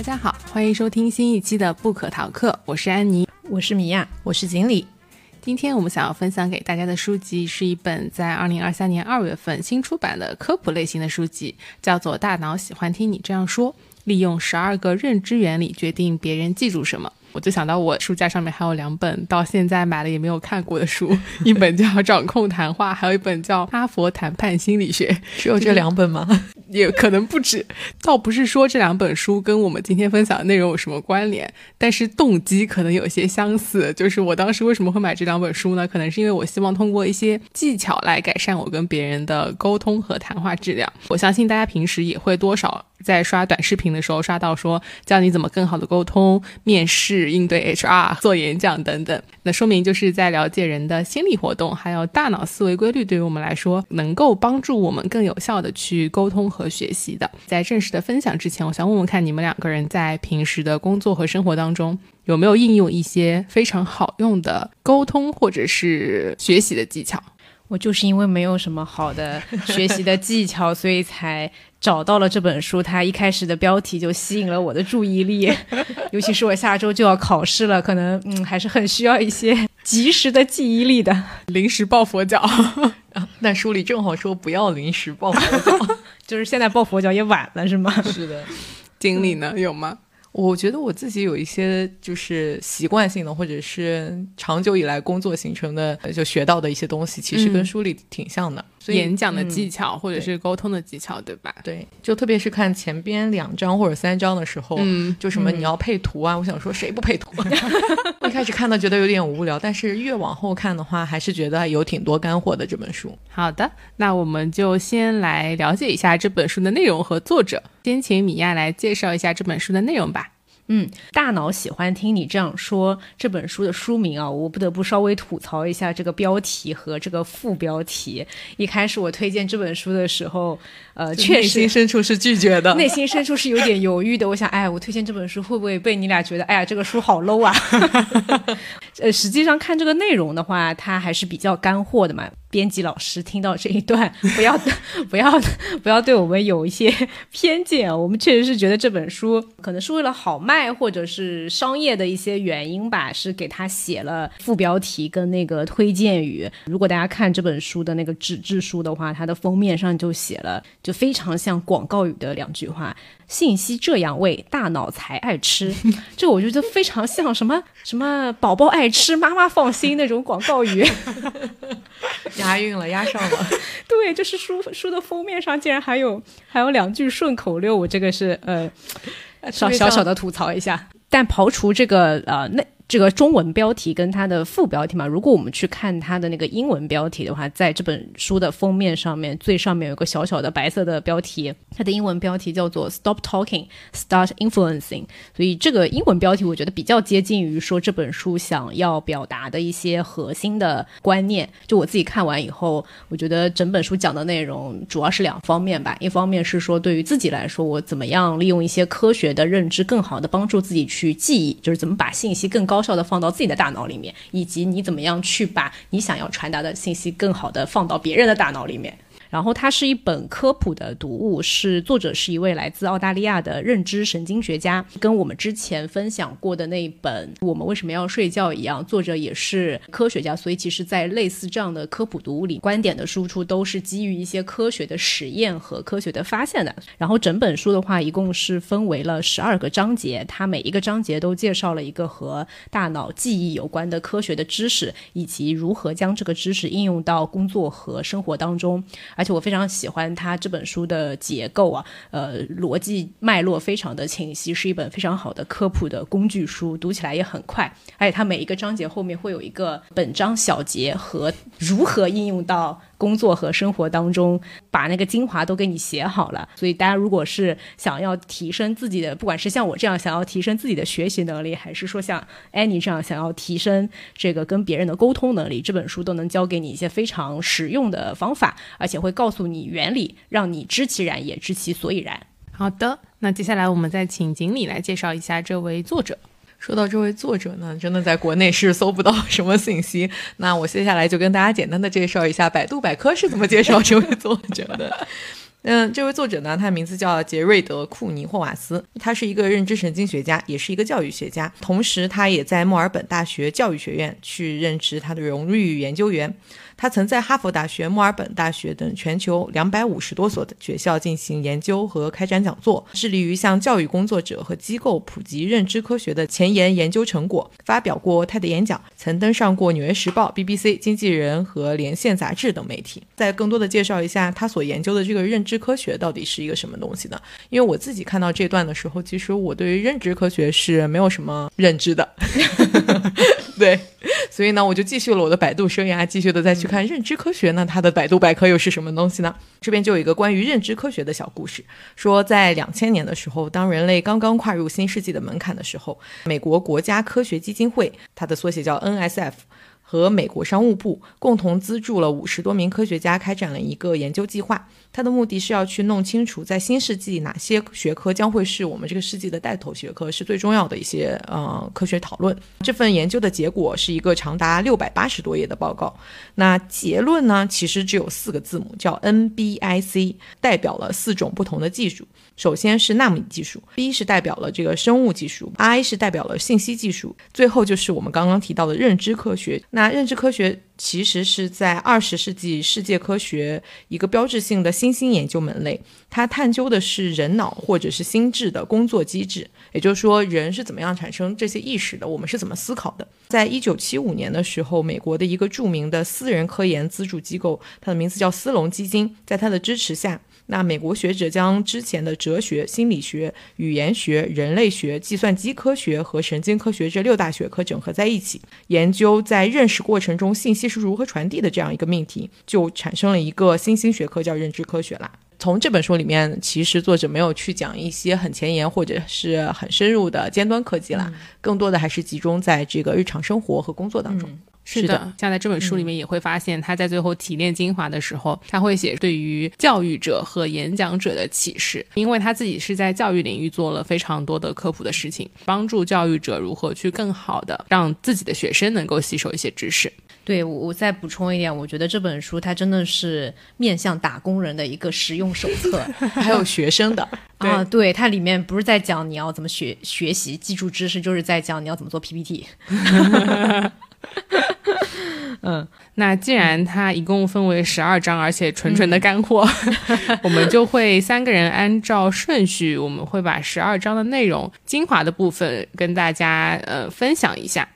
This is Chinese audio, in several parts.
大家好，欢迎收听新一期的不可逃课，我是安妮，我是米娅，我是锦鲤。今天我们想要分享给大家的书籍是一本在二零二三年二月份新出版的科普类型的书籍，叫做《大脑喜欢听你这样说》，利用十二个认知原理决定别人记住什么。我就想到我书架上面还有两本到现在买了也没有看过的书，一本叫《掌控谈话》，还有一本叫《哈佛谈判心理学》。只有这两本吗？也可能不止。倒不是说这两本书跟我们今天分享的内容有什么关联，但是动机可能有些相似。就是我当时为什么会买这两本书呢？可能是因为我希望通过一些技巧来改善我跟别人的沟通和谈话质量。我相信大家平时也会多少。在刷短视频的时候刷到说教你怎么更好的沟通、面试、应对 HR、做演讲等等，那说明就是在了解人的心理活动还有大脑思维规律，对于我们来说能够帮助我们更有效的去沟通和学习的。在正式的分享之前，我想问问看你们两个人在平时的工作和生活当中有没有应用一些非常好用的沟通或者是学习的技巧？我就是因为没有什么好的学习的技巧，所以才找到了这本书。它一开始的标题就吸引了我的注意力，尤其是我下周就要考试了，可能嗯还是很需要一些 及时的记忆力的。临时抱佛脚，但书里正好说不要临时抱佛脚，就是现在抱佛脚也晚了，是吗？是的，经历呢有吗？我觉得我自己有一些就是习惯性的，或者是长久以来工作形成的，就学到的一些东西，其实跟书里挺像的。演讲的技巧或者是沟通的技巧，对吧？对，就特别是看前边两章或者三章的时候，嗯，就什么你要配图啊，我想说谁不配图？一开始看到觉得有点无聊，但是越往后看的话，还是觉得有挺多干货的这本书。好的，那我们就先来了解一下这本书的内容和作者。先请米娅来介绍一下这本书的内容吧。嗯，大脑喜欢听你这样说。这本书的书名啊，我不得不稍微吐槽一下这个标题和这个副标题。一开始我推荐这本书的时候，呃，确实内心深处是拒绝的，内心深处是有点犹豫的。我想，哎，我推荐这本书会不会被你俩觉得，哎呀，这个书好 low 啊？呃，实际上看这个内容的话，它还是比较干货的嘛。编辑老师听到这一段，不要 不要不要对我们有一些 偏见。我们确实是觉得这本书可能是为了好卖，或者是商业的一些原因吧，是给他写了副标题跟那个推荐语。如果大家看这本书的那个纸质书的话，它的封面上就写了，就非常像广告语的两句话。信息这样喂，大脑才爱吃。这我觉得非常像什么什么宝宝爱吃，妈妈放心那种广告语。押韵了，押上了。对，就是书书的封面上竟然还有还有两句顺口溜，我这个是呃，小小小的吐槽一下。但刨除这个呃那。这个中文标题跟它的副标题嘛，如果我们去看它的那个英文标题的话，在这本书的封面上面最上面有个小小的白色的标题，它的英文标题叫做 “Stop Talking, Start Influencing”。所以这个英文标题我觉得比较接近于说这本书想要表达的一些核心的观念。就我自己看完以后，我觉得整本书讲的内容主要是两方面吧，一方面是说对于自己来说，我怎么样利用一些科学的认知，更好的帮助自己去记忆，就是怎么把信息更高。高效的放到自己的大脑里面，以及你怎么样去把你想要传达的信息更好的放到别人的大脑里面。然后它是一本科普的读物，是作者是一位来自澳大利亚的认知神经学家，跟我们之前分享过的那一本《我们为什么要睡觉》一样，作者也是科学家，所以其实，在类似这样的科普读物里，观点的输出都是基于一些科学的实验和科学的发现的。然后整本书的话，一共是分为了十二个章节，它每一个章节都介绍了一个和大脑记忆有关的科学的知识，以及如何将这个知识应用到工作和生活当中。而且我非常喜欢它这本书的结构啊，呃，逻辑脉络非常的清晰，是一本非常好的科普的工具书，读起来也很快。而且它每一个章节后面会有一个本章小结和如何应用到。工作和生活当中，把那个精华都给你写好了。所以大家如果是想要提升自己的，不管是像我这样想要提升自己的学习能力，还是说像 Annie 这样想要提升这个跟别人的沟通能力，这本书都能教给你一些非常实用的方法，而且会告诉你原理，让你知其然也知其所以然。好的，那接下来我们再请锦鲤来介绍一下这位作者。说到这位作者呢，真的在国内是搜不到什么信息。那我接下来就跟大家简单的介绍一下百度百科是怎么介绍这位作者的。嗯，这位作者呢，他的名字叫杰瑞德·库尼霍瓦斯，他是一个认知神经学家，也是一个教育学家，同时他也在墨尔本大学教育学院去任职他的荣誉研究员。他曾在哈佛大学、墨尔本大学等全球两百五十多所的学校进行研究和开展讲座，致力于向教育工作者和机构普及认知科学的前沿研究成果。发表过 TED 演讲，曾登上过《纽约时报》、BBC、经纪人和连线杂志等媒体。再更多的介绍一下他所研究的这个认知科学到底是一个什么东西呢？因为我自己看到这段的时候，其实我对于认知科学是没有什么认知的。对，所以呢，我就继续了我的百度生涯，继续的再去看认知科学。那它的百度百科又是什么东西呢？这边就有一个关于认知科学的小故事，说在两千年的时候，当人类刚刚跨入新世纪的门槛的时候，美国国家科学基金会，它的缩写叫 NSF。和美国商务部共同资助了五十多名科学家，开展了一个研究计划。它的目的是要去弄清楚，在新世纪哪些学科将会是我们这个世纪的带头学科，是最重要的一些呃科学讨论。这份研究的结果是一个长达六百八十多页的报告。那结论呢，其实只有四个字母，叫 NBIC，代表了四种不同的技术。首先是纳米技术，B 是代表了这个生物技术，I 是代表了信息技术，最后就是我们刚刚提到的认知科学。那认知科学其实是在二十世纪世界科学一个标志性的新兴研究门类，它探究的是人脑或者是心智的工作机制，也就是说人是怎么样产生这些意识的，我们是怎么思考的。在一九七五年的时候，美国的一个著名的私人科研资助机构，它的名字叫斯隆基金，在它的支持下。那美国学者将之前的哲学、心理学、语言学、人类学、计算机科学和神经科学这六大学科整合在一起，研究在认识过程中信息是如何传递的这样一个命题，就产生了一个新兴学科叫认知科学啦。从这本书里面，其实作者没有去讲一些很前沿或者是很深入的尖端科技啦，更多的还是集中在这个日常生活和工作当中。是的，像在这本书里面也会发现，他在最后提炼精华的时候，他会写对于教育者和演讲者的启示，因为他自己是在教育领域做了非常多的科普的事情，帮助教育者如何去更好的让自己的学生能够吸收一些知识。对，我我再补充一点，我觉得这本书它真的是面向打工人的一个实用手册，还有学生的。啊，对，它里面不是在讲你要怎么学学习记住知识，就是在讲你要怎么做 PPT。嗯，那既然它一共分为十二章，而且纯纯的干货，我们就会三个人按照顺序，我们会把十二章的内容精华的部分跟大家呃分享一下。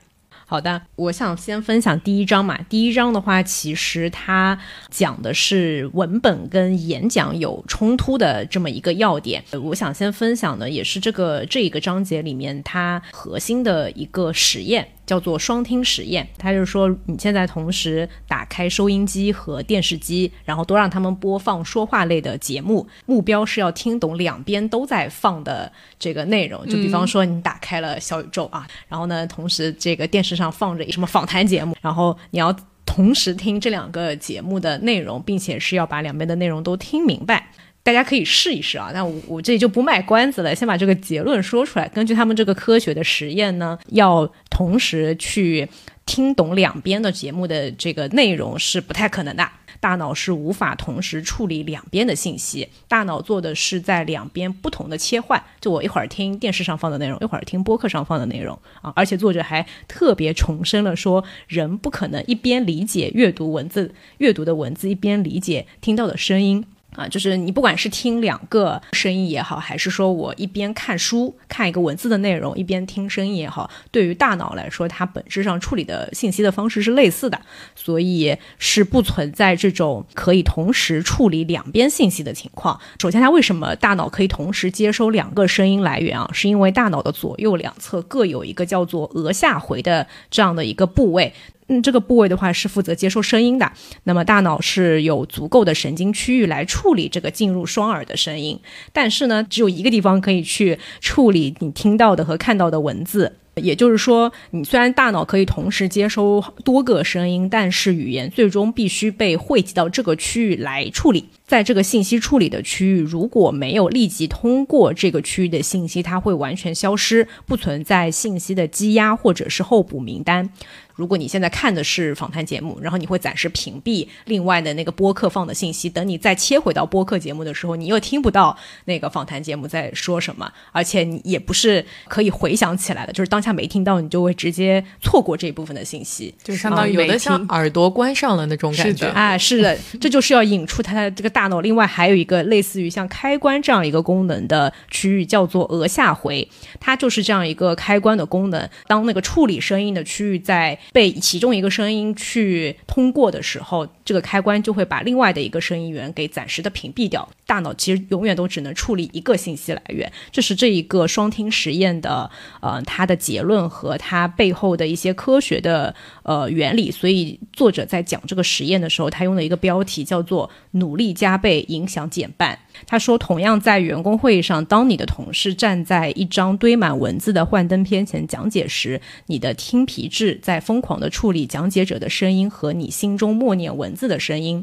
好的，我想先分享第一章嘛。第一章的话，其实它讲的是文本跟演讲有冲突的这么一个要点。我想先分享的也是这个这一个章节里面它核心的一个实验。叫做双听实验，它就是说，你现在同时打开收音机和电视机，然后都让他们播放说话类的节目，目标是要听懂两边都在放的这个内容。就比方说，你打开了小宇宙啊，然后呢，同时这个电视上放着什么访谈节目，然后你要同时听这两个节目的内容，并且是要把两边的内容都听明白。大家可以试一试啊，那我我这里就不卖关子了，先把这个结论说出来。根据他们这个科学的实验呢，要同时去听懂两边的节目的这个内容是不太可能的，大脑是无法同时处理两边的信息，大脑做的是在两边不同的切换。就我一会儿听电视上放的内容，一会儿听播客上放的内容啊，而且作者还特别重申了说，人不可能一边理解阅读文字、阅读的文字，一边理解听到的声音。啊，就是你不管是听两个声音也好，还是说我一边看书看一个文字的内容，一边听声音也好，对于大脑来说，它本质上处理的信息的方式是类似的，所以是不存在这种可以同时处理两边信息的情况。首先，它为什么大脑可以同时接收两个声音来源啊？是因为大脑的左右两侧各有一个叫做额下回的这样的一个部位。嗯，这个部位的话是负责接收声音的。那么大脑是有足够的神经区域来处理这个进入双耳的声音，但是呢，只有一个地方可以去处理你听到的和看到的文字。也就是说，你虽然大脑可以同时接收多个声音，但是语言最终必须被汇集到这个区域来处理。在这个信息处理的区域，如果没有立即通过这个区域的信息，它会完全消失，不存在信息的积压或者是候补名单。如果你现在看的是访谈节目，然后你会暂时屏蔽另外的那个播客放的信息，等你再切回到播客节目的时候，你又听不到那个访谈节目在说什么，而且你也不是可以回想起来的，就是当下没听到，你就会直接错过这一部分的信息，就相当于有的像耳朵关上了那种感觉。啊，是的，这就是要引出它的这个大脑。另外还有一个类似于像开关这样一个功能的区域，叫做额下回，它就是这样一个开关的功能。当那个处理声音的区域在被其中一个声音去通过的时候，这个开关就会把另外的一个声音源给暂时的屏蔽掉。大脑其实永远都只能处理一个信息来源，这是这一个双听实验的呃它的结论和它背后的一些科学的呃原理。所以作者在讲这个实验的时候，他用了一个标题叫做“努力加加倍，影响减半”。他说，同样在员工会议上，当你的同事站在一张堆满文字的幻灯片前讲解时，你的听皮质在疯狂地处理讲解者的声音和你心中默念文字的声音。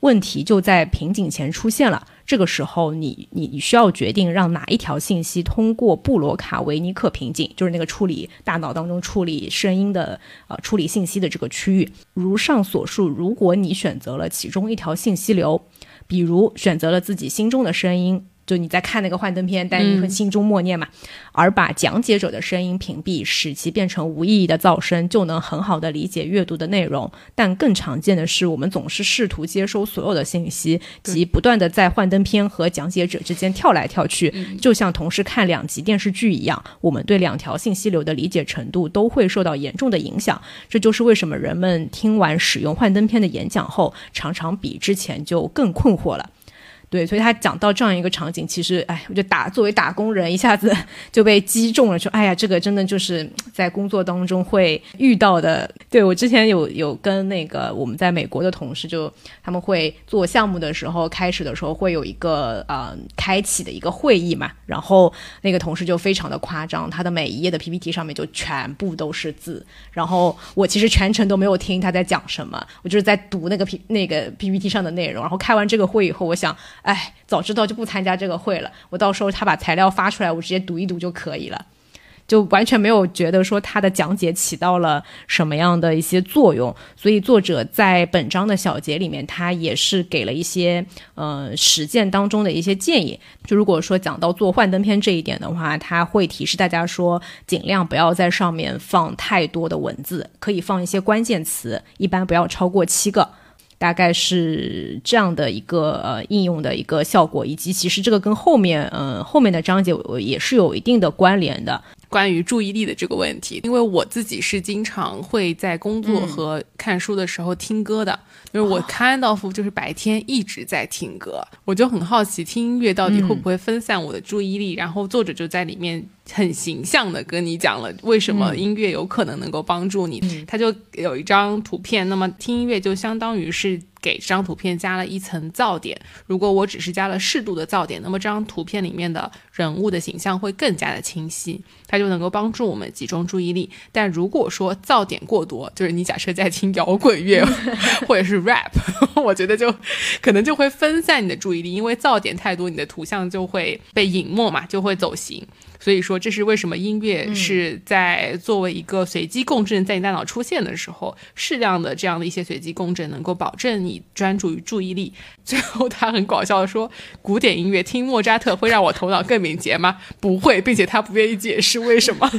问题就在瓶颈前出现了。这个时候，你你你需要决定让哪一条信息通过布罗卡维尼克瓶颈，就是那个处理大脑当中处理声音的呃处理信息的这个区域。如上所述，如果你选择了其中一条信息流。比如选择了自己心中的声音，就你在看那个幻灯片，但你会心中默念嘛，而把讲解者的声音屏蔽，使其变成无意义的噪声，就能很好的理解阅读的内容。但更常见的是，我们总是试图接收所有的信息，及不断的在幻灯片和讲解者之间跳来跳去，就像同时看两集电视剧一样。我们对两条信息流的理解程度都会受到严重的影响。这就是为什么人们听完使用幻灯片的演讲后，常常比之前就更困惑了。对，所以他讲到这样一个场景，其实，哎，我就打作为打工人，一下子 就被击中了，说，哎呀，这个真的就是在工作当中会遇到的。对我之前有有跟那个我们在美国的同事，就他们会做项目的时候，开始的时候会有一个呃开启的一个会议嘛，然后那个同事就非常的夸张，他的每一页的 PPT 上面就全部都是字，然后我其实全程都没有听他在讲什么，我就是在读那个 P 那个 PPT 上的内容，然后开完这个会以后，我想。哎，早知道就不参加这个会了。我到时候他把材料发出来，我直接读一读就可以了，就完全没有觉得说他的讲解起到了什么样的一些作用。所以作者在本章的小节里面，他也是给了一些呃实践当中的一些建议。就如果说讲到做幻灯片这一点的话，他会提示大家说，尽量不要在上面放太多的文字，可以放一些关键词，一般不要超过七个。大概是这样的一个呃应用的一个效果，以及其实这个跟后面嗯后面的章节也是有一定的关联的。关于注意力的这个问题，因为我自己是经常会在工作和看书的时候听歌的，就是我看到夫就是白天一直在听歌，我就很好奇听音乐到底会不会分散我的注意力。然后作者就在里面很形象的跟你讲了为什么音乐有可能能够帮助你。他就有一张图片，那么听音乐就相当于是。给这张图片加了一层噪点。如果我只是加了适度的噪点，那么这张图片里面的人物的形象会更加的清晰，它就能够帮助我们集中注意力。但如果说噪点过多，就是你假设在听摇滚乐 或者是 rap，我觉得就可能就会分散你的注意力，因为噪点太多，你的图像就会被隐没嘛，就会走形。所以说，这是为什么音乐是在作为一个随机共振在你大脑出现的时候，适量的这样的一些随机共振能够保证你专注于注意力。最后，他很搞笑的说：“古典音乐听莫扎特会让我头脑更敏捷吗？不会，并且他不愿意解释为什么。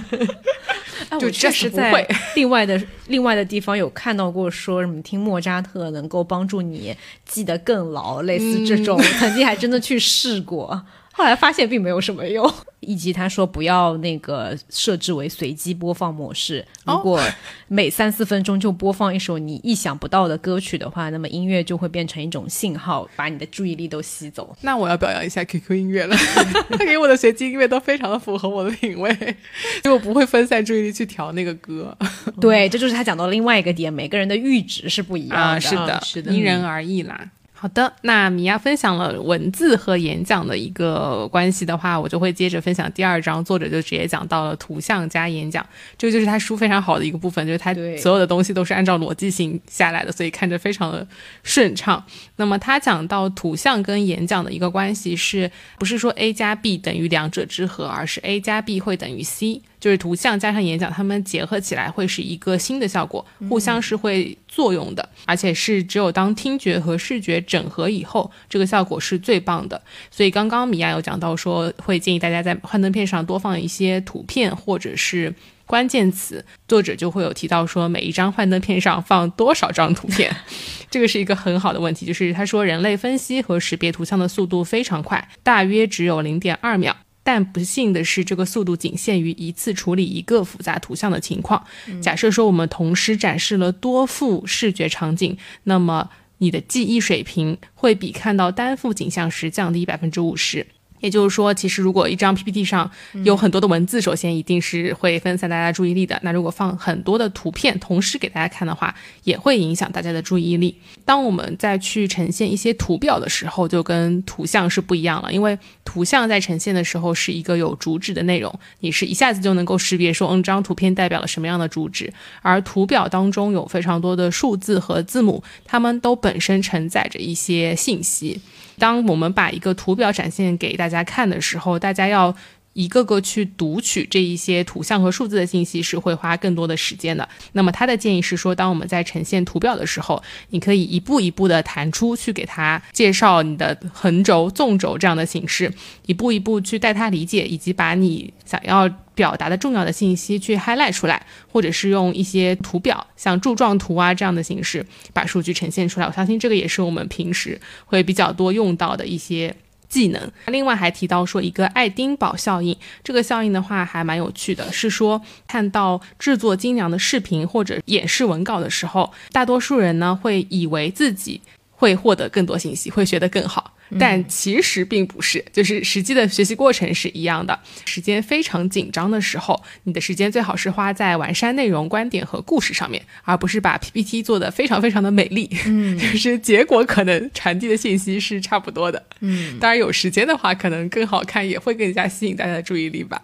就确实在另外的另外的地方有看到过说什么听莫扎特能够帮助你记得更牢，类似这种，曾经还真的去试过。”后来发现并没有什么用，以及他说不要那个设置为随机播放模式。如果每三四分钟就播放一首你意想不到的歌曲的话，那么音乐就会变成一种信号，把你的注意力都吸走。那我要表扬一下 QQ 音乐了，他给我的随机音乐都非常的符合我的品味，就我不会分散注意力去调那个歌。对，这就是他讲到另外一个点，每个人的阈值是不一样的，是的，是的，因人而异啦。好的，那米娅分享了文字和演讲的一个关系的话，我就会接着分享第二章，作者就直接讲到了图像加演讲，这个就是他书非常好的一个部分，就是他所有的东西都是按照逻辑性下来的，所以看着非常的顺畅。那么他讲到图像跟演讲的一个关系，是不是说 A 加 B 等于两者之和，而是 A 加 B 会等于 C？就是图像加上演讲，它们结合起来会是一个新的效果，互相是会作用的，而且是只有当听觉和视觉整合以后，这个效果是最棒的。所以刚刚米娅有讲到说，会建议大家在幻灯片上多放一些图片或者是关键词，作者就会有提到说，每一张幻灯片上放多少张图片，这个是一个很好的问题。就是他说，人类分析和识别图像的速度非常快，大约只有零点二秒。但不幸的是，这个速度仅限于一次处理一个复杂图像的情况。假设说我们同时展示了多幅视觉场景，那么你的记忆水平会比看到单幅景象时降低百分之五十。也就是说，其实如果一张 PPT 上有很多的文字，首先一定是会分散大家注意力的。那如果放很多的图片，同时给大家看的话，也会影响大家的注意力。当我们再去呈现一些图表的时候，就跟图像是不一样了，因为图像在呈现的时候是一个有主旨的内容，你是一下子就能够识别说，嗯，这张图片代表了什么样的主旨。而图表当中有非常多的数字和字母，它们都本身承载着一些信息。当我们把一个图表展现给大家看的时候，大家要一个个去读取这一些图像和数字的信息，是会花更多的时间的。那么他的建议是说，当我们在呈现图表的时候，你可以一步一步的弹出去给他介绍你的横轴、纵轴这样的形式，一步一步去带他理解，以及把你想要。表达的重要的信息去 highlight 出来，或者是用一些图表，像柱状图啊这样的形式把数据呈现出来。我相信这个也是我们平时会比较多用到的一些技能。另外还提到说一个爱丁堡效应，这个效应的话还蛮有趣的，是说看到制作精良的视频或者演示文稿的时候，大多数人呢会以为自己会获得更多信息，会学得更好。但其实并不是，就是实际的学习过程是一样的。时间非常紧张的时候，你的时间最好是花在完善内容、观点和故事上面，而不是把 PPT 做的非常非常的美丽。嗯，就是结果可能传递的信息是差不多的。嗯，当然有时间的话，可能更好看，也会更加吸引大家的注意力吧。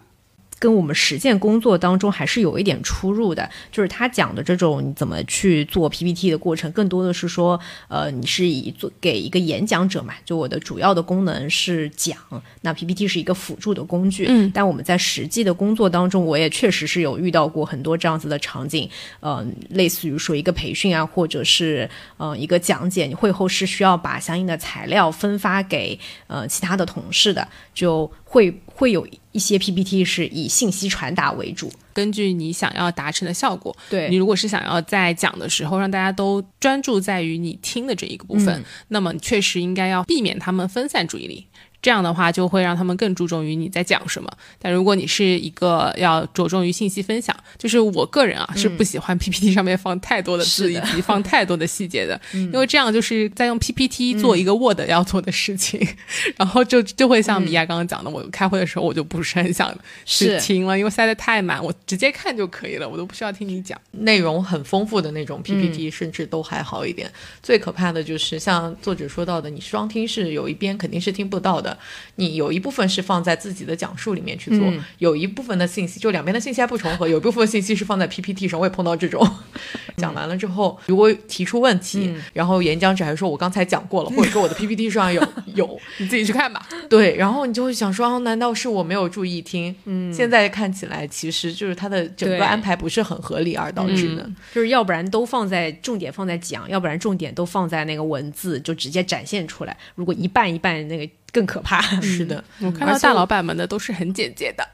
跟我们实践工作当中还是有一点出入的，就是他讲的这种你怎么去做 PPT 的过程，更多的是说，呃，你是以做给一个演讲者嘛，就我的主要的功能是讲，那 PPT 是一个辅助的工具。嗯，但我们在实际的工作当中，我也确实是有遇到过很多这样子的场景，呃，类似于说一个培训啊，或者是呃一个讲解，你会后是需要把相应的材料分发给呃其他的同事的，就会会有。一些 PPT 是以信息传达为主，根据你想要达成的效果。对你如果是想要在讲的时候让大家都专注在于你听的这一个部分，那么确实应该要避免他们分散注意力。这样的话就会让他们更注重于你在讲什么。但如果你是一个要着重于信息分享，就是我个人啊是不喜欢 PPT 上面放太多的字以及放太多的细节的，因为这样就是在用 PPT 做一个 Word 要做的事情，然后就就会像米娅刚刚讲的，我开会的时候我就不是很想去听了，因为塞得太满，我直接看就可以了，我都不需要听你讲。内容很丰富的那种 PPT 甚至都还好一点，最可怕的就是像作者说到的，你双听是有一边肯定是听不到的。你有一部分是放在自己的讲述里面去做，有一部分的信息就两边的信息还不重合，有一部分信息是放在 PPT 上。我也碰到这种，讲完了之后，如果提出问题，然后演讲者还说我刚才讲过了，或者说我的 PPT 上有有，你自己去看吧。对，然后你就会想说，难道是我没有注意听？嗯，现在看起来其实就是他的整个安排不是很合理而导致的，就是要不然都放在重点放在讲，要不然重点都放在那个文字就直接展现出来。如果一半一半那个。更可怕，是的，我看到大老板们的都是很简洁的。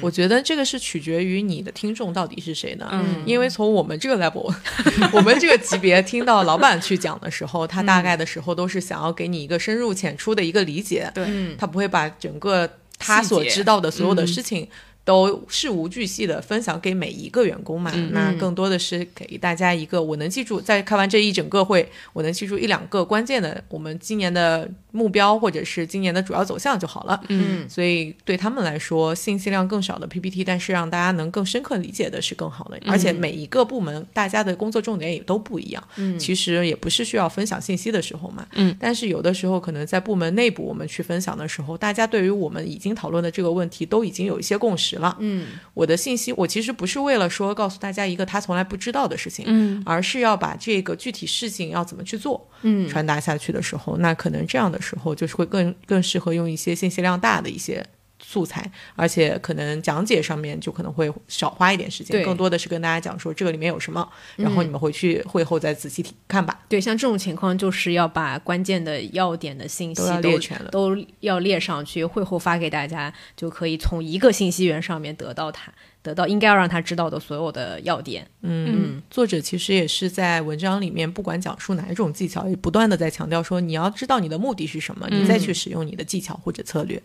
我觉得这个是取决于你的听众到底是谁呢？嗯，因为从我们这个 level，我们这个级别听到老板去讲的时候，他大概的时候都是想要给你一个深入浅出的一个理解，对，他不会把整个他所知道的所有的事情。都事无巨细的分享给每一个员工嘛，那更多的是给大家一个我能记住，在开完这一整个会，我能记住一两个关键的，我们今年的。目标或者是今年的主要走向就好了。嗯，所以对他们来说，信息量更少的 PPT，但是让大家能更深刻理解的是更好的。而且每一个部门大家的工作重点也都不一样。嗯，其实也不是需要分享信息的时候嘛。嗯，但是有的时候可能在部门内部我们去分享的时候，大家对于我们已经讨论的这个问题都已经有一些共识了。嗯，我的信息我其实不是为了说告诉大家一个他从来不知道的事情，嗯，而是要把这个具体事情要怎么去做，嗯传达下去的时候，那可能这样的时候就是会更更适合用一些信息量大的一些素材，而且可能讲解上面就可能会少花一点时间，更多的是跟大家讲说这个里面有什么，然后你们回去会后再仔细听看吧。对，像这种情况就是要把关键的要点的信息都要列全了都要列上去，会后发给大家，就可以从一个信息源上面得到他得到应该要让他知道的所有的要点。嗯，作者其实也是在文章里面，不管讲述哪一种技巧，也不断的在强调说，你要知道你的目的是什么，你再去使用你的技巧或者策略。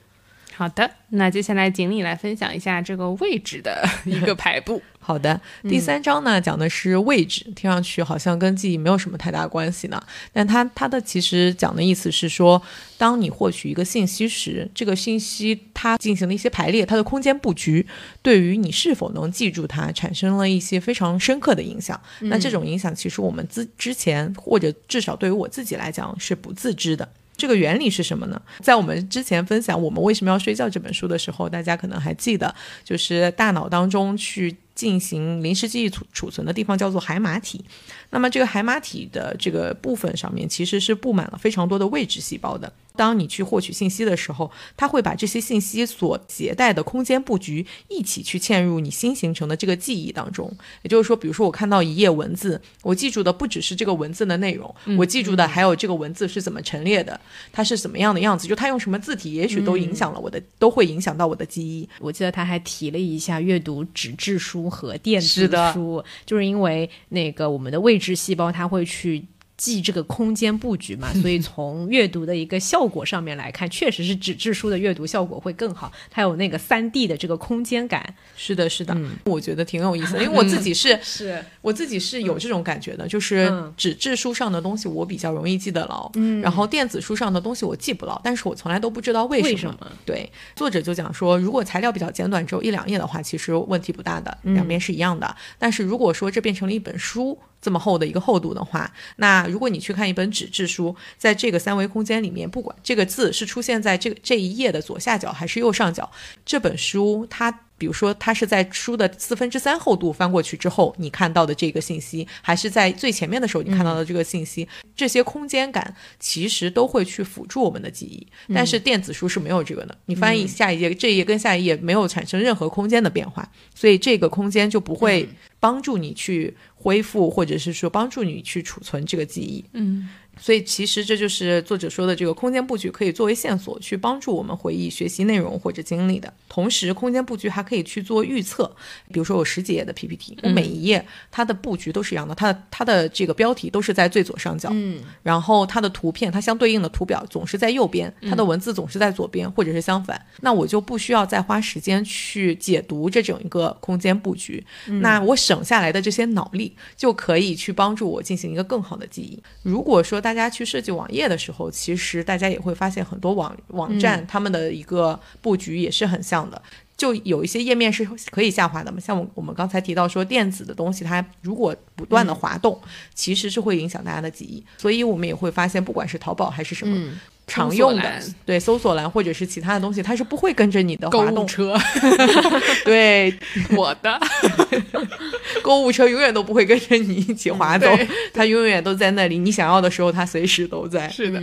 好的，那接下来锦鲤来分享一下这个位置的 一个排布。好的，第三章呢、讲的是位置，听上去好像跟记忆没有什么太大关系呢。但它它的其实讲的意思是说，当你获取一个信息时，这个信息它进行了一些排列，它的空间布局对于你是否能记住它产生了一些非常深刻的影响。那这种影响其实我们之之前或者至少对于我自己来讲是不自知的。这个原理是什么呢？在我们之前分享《我们为什么要睡觉》这本书的时候，大家可能还记得，就是大脑当中去进行临时记忆储储存的地方叫做海马体。那么这个海马体的这个部分上面其实是布满了非常多的位置细胞的。当你去获取信息的时候，它会把这些信息所携带的空间布局一起去嵌入你新形成的这个记忆当中。也就是说，比如说我看到一页文字，我记住的不只是这个文字的内容，我记住的还有这个文字是怎么陈列的，它是怎么样的样子，就它用什么字体，也许都影响了我的，都会影响到我的记忆。我记得他还提了一下阅读纸质书和电子书，就是因为那个我们的位置细胞它会去。记这个空间布局嘛，所以 从阅读的一个效果上面来看，确实是纸质书的阅读效果会更好，它有那个三 D 的这个空间感。是的，是的，我觉得挺有意思的，因为 我自己是是，我自己是有这种感觉的，就是嗯纸质书上的东西我比较容易记得牢，嗯，然后电子书上的东西我记不牢，但是我从来都不知道为什么。为什么？对，作者就讲说，如果材料比较简短，只有一两页的话，其实问题不大的，两边是一样的。但是如果说这变成了一本书这么厚的一个厚度的话，那如果你去看一本纸质书，在这个三维空间里面，不管这个字是出现在这这一页的左下角还是右上角，这本书它。比如说，它是在书的四分之三厚度翻过去之后，你看到的这个信息，还是在最前面的时候你看到的这个信息，这些空间感其实都会去辅助我们的记忆。但是电子书是没有这个的，你翻译下一页，这一页跟下一页没有产生任何空间的变化，所以这个空间就不会帮助你去恢复，或者是说帮助你去储存这个记忆。嗯，所以其实这就是作者说的这个空间布局可以作为线索去帮助我们回忆学习内容或者经历的。同时，空间布局还可以去做预测。比如说，有十几页的 PPT，我每一页它的布局都是一样的，它的它的这个标题都是在最左上角，嗯，然后它的图片它相对应的图表总是在右边，它的文字总是在左边，或者是相反。那我就不需要再花时间去解读这整一个空间布局，那我省下来的这些脑力就可以去帮助我进行一个更好的记忆。如果说大家去设计网页的时候，其实大家也会发现很多网网站他们的一个布局也是很像的。就有一些页面是可以下滑的嘛，像我我们刚才提到说电子的东西，它如果不断的滑动，其实是会影响大家的记忆。所以我们也会发现，不管是淘宝还是什么、嗯常用的对搜索栏或者是其他的东西，它是不会跟着你的滑动。物车，对，我的，购物车永远都不会跟着你一起滑动，对它永远都在那里，你想要的时候，它随时都在。是的，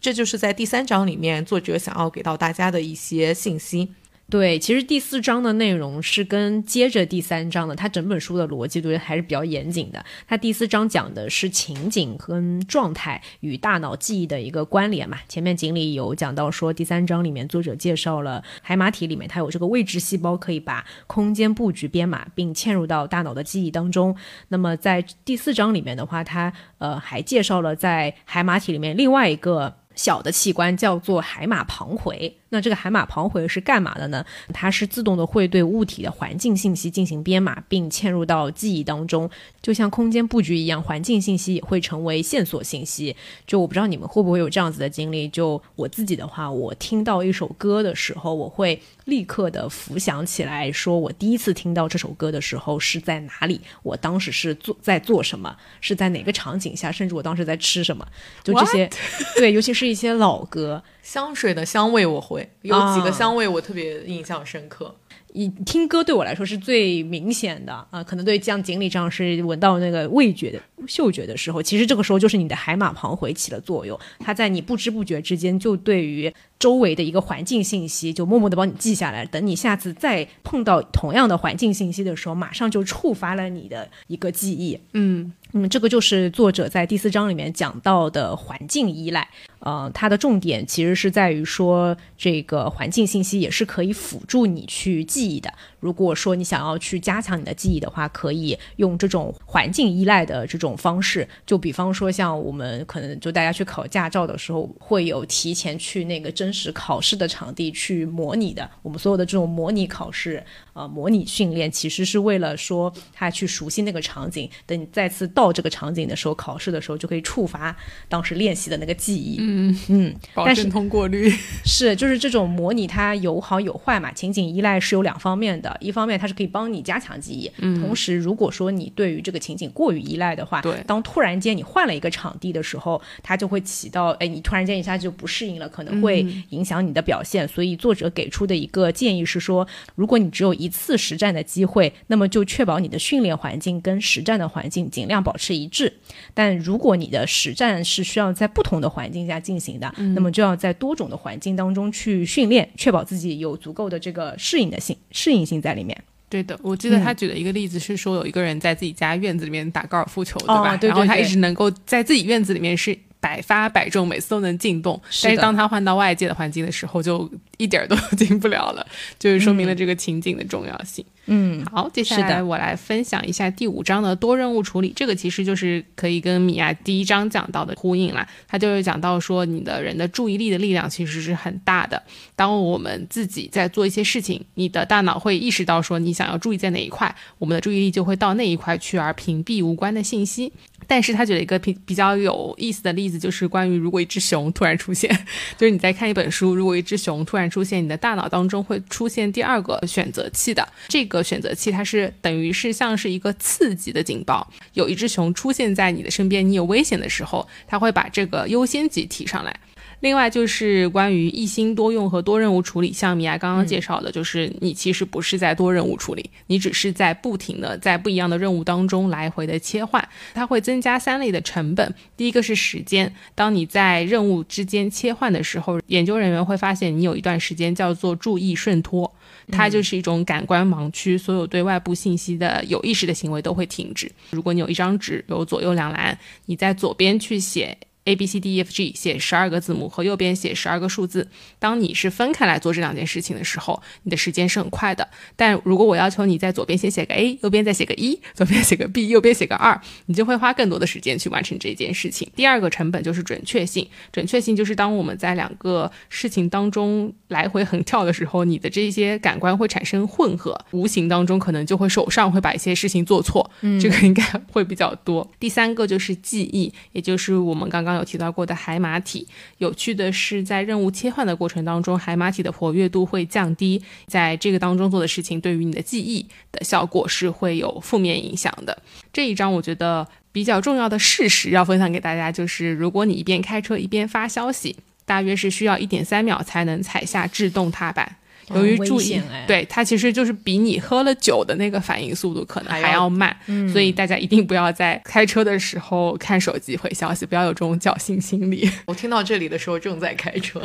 这就是在第三章里面作者想要给到大家的一些信息。对，其实第四章的内容是跟接着第三章的，它整本书的逻辑对还是比较严谨的。它第四章讲的是情景跟状态与大脑记忆的一个关联嘛。前面锦鲤有讲到说，第三章里面作者介绍了海马体里面它有这个位置细胞，可以把空间布局编码并嵌入到大脑的记忆当中。那么在第四章里面的话，它呃还介绍了在海马体里面另外一个小的器官叫做海马旁回。那这个海马旁回是干嘛的呢？它是自动的会对物体的环境信息进行编码，并嵌入到记忆当中，就像空间布局一样，环境信息也会成为线索信息。就我不知道你们会不会有这样子的经历，就我自己的话，我听到一首歌的时候，我会立刻的浮想起来，说我第一次听到这首歌的时候是在哪里，我当时是做在做什么，是在哪个场景下，甚至我当时在吃什么，就这些，对，尤其是一些老歌。香水的香味我会有几个香味我特别印象深刻。你听歌对我来说是最明显的啊，可能对像锦鲤这样是闻到那个味觉的嗅觉的时候，其实这个时候就是你的海马旁回起了作用，它在你不知不觉之间就对于周围的一个环境信息就默默的帮你记下来，等你下次再碰到同样的环境信息的时候，马上就触发了你的一个记忆。嗯嗯，这个就是作者在第四章里面讲到的环境依赖。呃，它的重点其实是在于说，这个环境信息也是可以辅助你去记忆的。如果说你想要去加强你的记忆的话，可以用这种环境依赖的这种方式。就比方说，像我们可能就大家去考驾照的时候，会有提前去那个真实考试的场地去模拟的。我们所有的这种模拟考试，呃，模拟训练，其实是为了说他去熟悉那个场景，等你再次到这个场景的时候，考试的时候就可以触发当时练习的那个记忆。嗯嗯，保证通过率 是就是这种模拟，它有好有坏嘛。情景依赖是有两方面的，一方面它是可以帮你加强记忆，同时如果说你对于这个情景过于依赖的话，对，当突然间你换了一个场地的时候，它就会起到，哎，你突然间一下就不适应了，可能会影响你的表现。所以作者给出的一个建议是说，如果你只有一次实战的机会，那么就确保你的训练环境跟实战的环境尽量保持一致。但如果你的实战是需要在不同的环境下进行的，那么就要在多种的环境当中去训练，确保自己有足够的这个适应的性适应性在里面。对的，我记得他举的一个例子是说，有一个人在自己家院子里面打高尔夫球，对吧？然后他一直能够在自己院子里面是百发百中，每次都能进洞。但是当他换到外界的环境的时候，就一点儿都进不了了，就是说明了这个情景的重要性。嗯，好，接下来我来分享一下第五章的多任务处理。这个其实就是可以跟米娅第一章讲到的呼应啦。他就是讲到说，你的人的注意力的力量其实是很大的。当我们自己在做一些事情，你的大脑会意识到说你想要注意在哪一块，我们的注意力就会到那一块去，而屏蔽无关的信息。但是他举了一个比比较有意思的例子，就是关于如果一只熊突然出现，就是你在看一本书，如果一只熊突然 出现，你的大脑当中会出现第二个选择器的。这个选择器它是等于是像是一个刺激的警报，有一只熊出现在你的身边，你有危险的时候，它会把这个优先级提上来。另外就是关于一心多用和多任务处理，像米娅刚刚介绍的，就是你其实不是在多任务处理，你只是在不停的在不一样的任务当中来回的切换，它会增加三类的成本。第一个是时间，当你在任务之间切换的时候，研究人员会发现你有一段时间叫做注意顺脱，它就是一种感官盲区，所有对外部信息的有意识的行为都会停止。如果你有一张纸，有左右两栏，你在左边去写。A B C D E F G 写十二个字母和右边写十二个数字。当你是分开来做这两件事情的时候，你的时间是很快的。但如果我要求你在左边先写个 A，右边再写个一，左边写个 B，右边写个二，你就会花更多的时间去完成这件事情。第二个成本就是准确性。准确性就是当我们在两个事情当中来回横跳的时候，你的这些感官会产生混合，无形当中可能就会手上会把一些事情做错。嗯，这个应该会比较多。第三个就是记忆，也就是我们刚刚。有提到过的海马体，有趣的是，在任务切换的过程当中，海马体的活跃度会降低，在这个当中做的事情，对于你的记忆的效果是会有负面影响的。这一章我觉得比较重要的事实要分享给大家，就是如果你一边开车一边发消息，大约是需要一点三秒才能踩下制动踏板。由于注意，对它其实就是比你喝了酒的那个反应速度可能还要慢，所以大家一定不要在开车的时候看手机回消息，不要有这种侥幸心理。我听到这里的时候正在开车，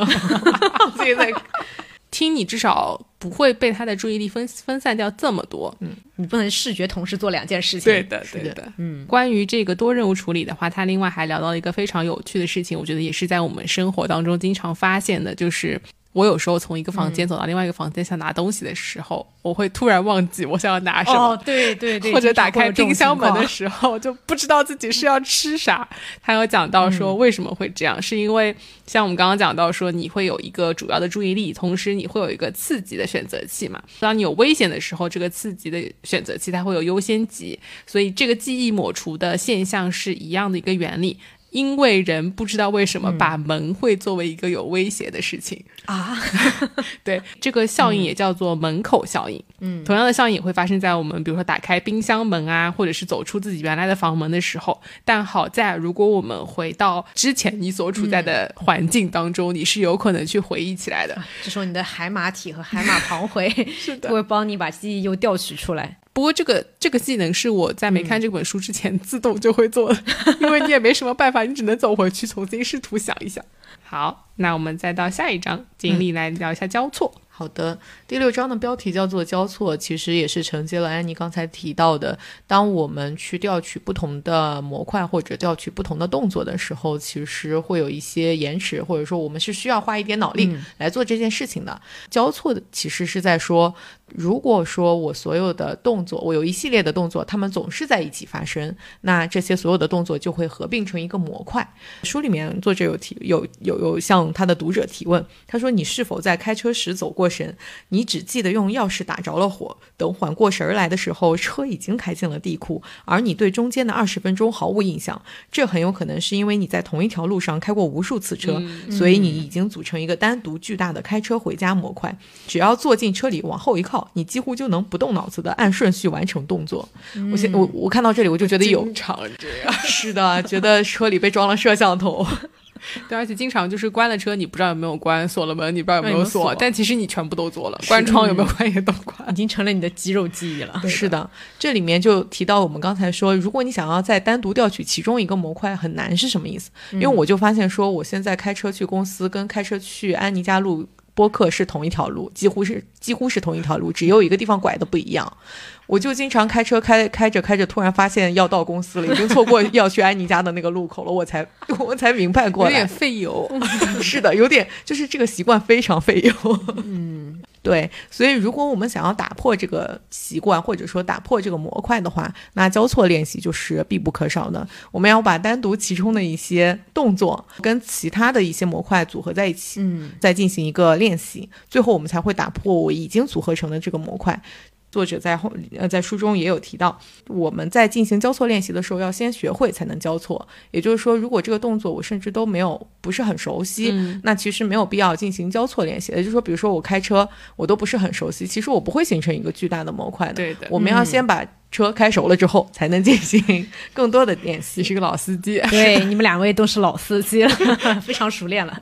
所以在 听你至少不会被他的注意力分分散掉这么多。嗯，你不能视觉同时做两件事情。对的，对的。嗯，关于这个多任务处理的话，他另外还聊到一个非常有趣的事情，我觉得也是在我们生活当中经常发现的，就是。我有时候从一个房间走到另外一个房间想拿东西的时候，我会突然忘记我想要拿什么。哦，对对对，或者打开冰箱门的时候，就不知道自己是要吃啥。他有讲到说为什么会这样，是因为像我们刚刚讲到说，你会有一个主要的注意力，同时你会有一个刺激的选择器嘛。当你有危险的时候，这个刺激的选择器它会有优先级，所以这个记忆抹除的现象是一样的一个原理。因为人不知道为什么把门会作为一个有威胁的事情啊，对这个效应也叫做门口效应。嗯，同样的效应也会发生在我们比如说打开冰箱门啊，或者是走出自己原来的房门的时候。但好在，如果我们回到之前你所处在的环境当中，你是有可能去回忆起来的。这时候你的海马体和海马旁回 是的，会帮你把记忆又调取出来。不过这个这个技能是我在没看这本书之前自动就会做的，因为你也没什么办法，你只能走回去重新试图想一想。好，那我们再到下一章，经历来聊一下交错。好的，第六章的标题叫做交错，其实也是承接了安妮刚才提到的，当我们去调取不同的模块或者调取不同的动作的时候，其实会有一些延迟，或者说我们是需要花一点脑力来做这件事情的。交错的其实是在说。如果说我所有的动作，我有一系列的动作，它们总是在一起发生，那这些所有的动作就会合并成一个模块。书里面作者有提有有有向他的读者提问，他说：“你是否在开车时走过神？你只记得用钥匙打着了火，等缓过神来的时候，车已经开进了地库，而你对中间的二十分钟毫无印象。这很有可能是因为你在同一条路上开过无数次车，所以你已经组成一个单独巨大的开车回家模块。只要坐进车里，往后一靠。”你几乎就能不动脑子的按顺序完成动作。我现我我看到这里，我就觉得有常这样。是的，觉得车里被装了摄像头。对，而且经常就是关了车，你不知道有没有关；锁了门，你不知道有没有锁。但其实你全部都做了，关窗有没有关也都关，已经成了你的肌肉记忆了。是的，这里面就提到我们刚才说，如果你想要再单独调取其中一个模块，很难是什么意思？因为我就发现说，我现在开车去公司，跟开车去安妮家录。播客是同一条路，几乎是几乎是同一条路，只有一个地方拐的不一样。我就经常开车开开着开着，突然发现要到公司了，已经错过要去安妮家的那个路口了，我才 我才明白过来，有点费油。是的，有点就是这个习惯非常费油。嗯。对，所以如果我们想要打破这个习惯，或者说打破这个模块的话，那交错练习就是必不可少的。我们要把单独其中的一些动作跟其他的一些模块组合在一起，嗯，再进行一个练习，最后我们才会打破我已经组合成的这个模块。作者在后呃在书中也有提到，我们在进行交错练习的时候，要先学会才能交错。也就是说，如果这个动作我甚至都没有不是很熟悉，那其实没有必要进行交错练习。也就是说，比如说我开车，我都不是很熟悉，其实我不会形成一个巨大的模块的。对的，我们要先把车开熟了之后，才能进行 更多的练习。是个老司机，对，你们两位都是老司机了，非常熟练了。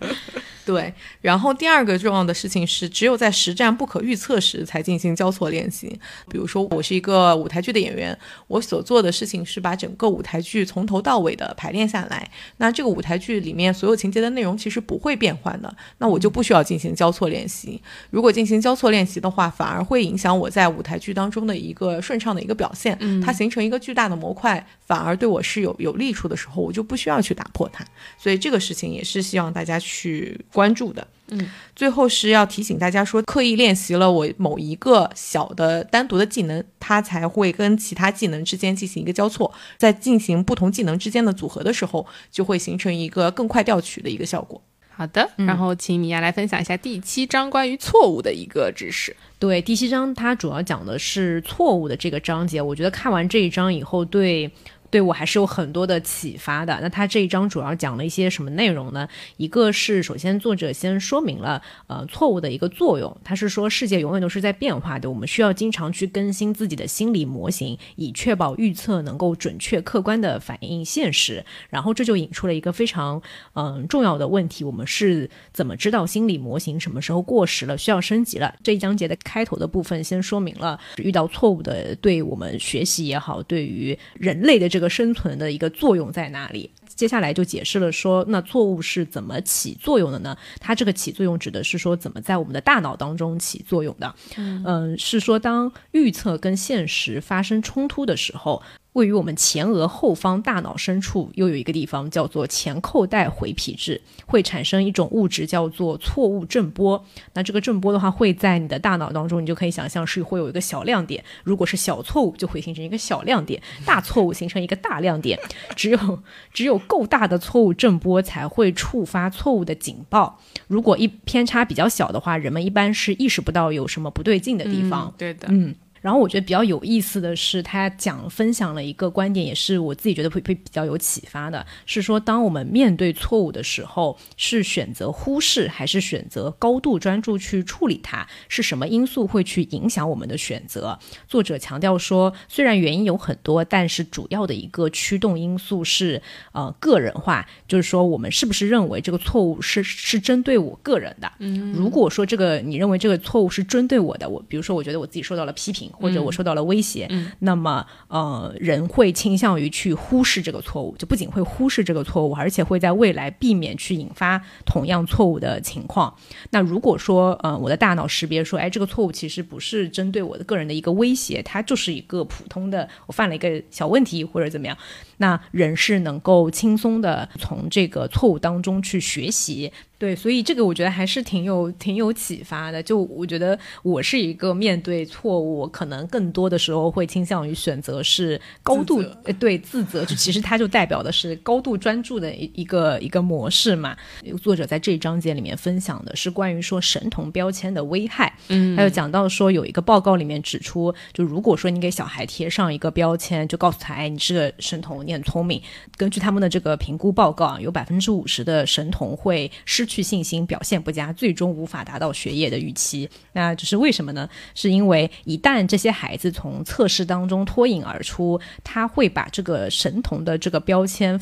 对，然后第二个重要的事情是，只有在实战不可预测时才进行交错练习。比如说，我是一个舞台剧的演员，我所做的事情是把整个舞台剧从头到尾的排练下来。那这个舞台剧里面所有情节的内容其实不会变换的，那我就不需要进行交错练习。如果进行交错练习的话，反而会影响我在舞台剧当中的一个顺畅的一个表现。它形成一个巨大的模块，反而对我是有有利处的时候，我就不需要去打破它。所以这个事情也是希望大家去。关注的，嗯，最后是要提醒大家说，刻意练习了我某一个小的单独的技能，它才会跟其他技能之间进行一个交错，在进行不同技能之间的组合的时候，就会形成一个更快调取的一个效果。好的，然后请米娅来分享一下第七章关于错误的一个知识。对，第七章它主要讲的是错误的这个章节，我觉得看完这一章以后，对。对我还是有很多的启发的。那他这一章主要讲了一些什么内容呢？一个是首先作者先说明了呃错误的一个作用，他是说世界永远都是在变化的，我们需要经常去更新自己的心理模型，以确保预测能够准确客观的反映现实。然后这就引出了一个非常嗯重要的问题：我们是怎么知道心理模型什么时候过时了，需要升级了？这一章节的开头的部分先说明了遇到错误的对我们学习也好，对于人类的。这个生存的一个作用在哪里？接下来就解释了说，那错误是怎么起作用的呢？它这个起作用指的是说，怎么在我们的大脑当中起作用的？嗯，是说当预测跟现实发生冲突的时候。位于我们前额后方大脑深处，又有一个地方叫做前扣带回皮质，会产生一种物质叫做错误振波。那这个振波的话，会在你的大脑当中，你就可以想象是会有一个小亮点。如果是小错误，就会形成一个小亮点；大错误形成一个大亮点。只有只有够大的错误振波才会触发错误的警报。如果一偏差比较小的话，人们一般是意识不到有什么不对劲的地方。对的，嗯。然后我觉得比较有意思的是，他讲分享了一个观点，也是我自己觉得会会比较有启发的，是说当我们面对错误的时候，是选择忽视还是选择高度专注去处理它？是什么因素会去影响我们的选择？作者强调说，虽然原因有很多，但是主要的一个驱动因素是呃个人化，就是说我们是不是认为这个错误是是针对我个人的？嗯，如果说这个你认为这个错误是针对我的，我比如说我觉得我自己受到了批评。或者我受到了威胁，那么呃，人会倾向于去忽视这个错误，就不仅会忽视这个错误，而且会在未来避免去引发同样错误的情况。那如果说呃，我的大脑识别说，哎，这个错误其实不是针对我的个人的一个威胁，它就是一个普通的我犯了一个小问题或者怎么样，那人是能够轻松的从这个错误当中去学习。对，所以这个我觉得还是挺有挺有启发的。就我觉得我是一个面对错误，可能更多的时候会倾向于选择是高度对自责，就其实它就代表的是高度专注的一一个一个模式嘛。作者在这一章节里面分享的是关于说神童标签的危害，嗯，还有讲到说有一个报告里面指出，就如果说你给小孩贴上一个标签，就告诉他，哎，你是个神童，你很聪明。根据他们的这个评估报告啊，有百分之五十的神童会失失去信心，表现不佳，最终无法达到学业的预期。那这是为什么呢？是因为一旦这些孩子从测试当中脱颖而出，他会把这个神童的这个标签，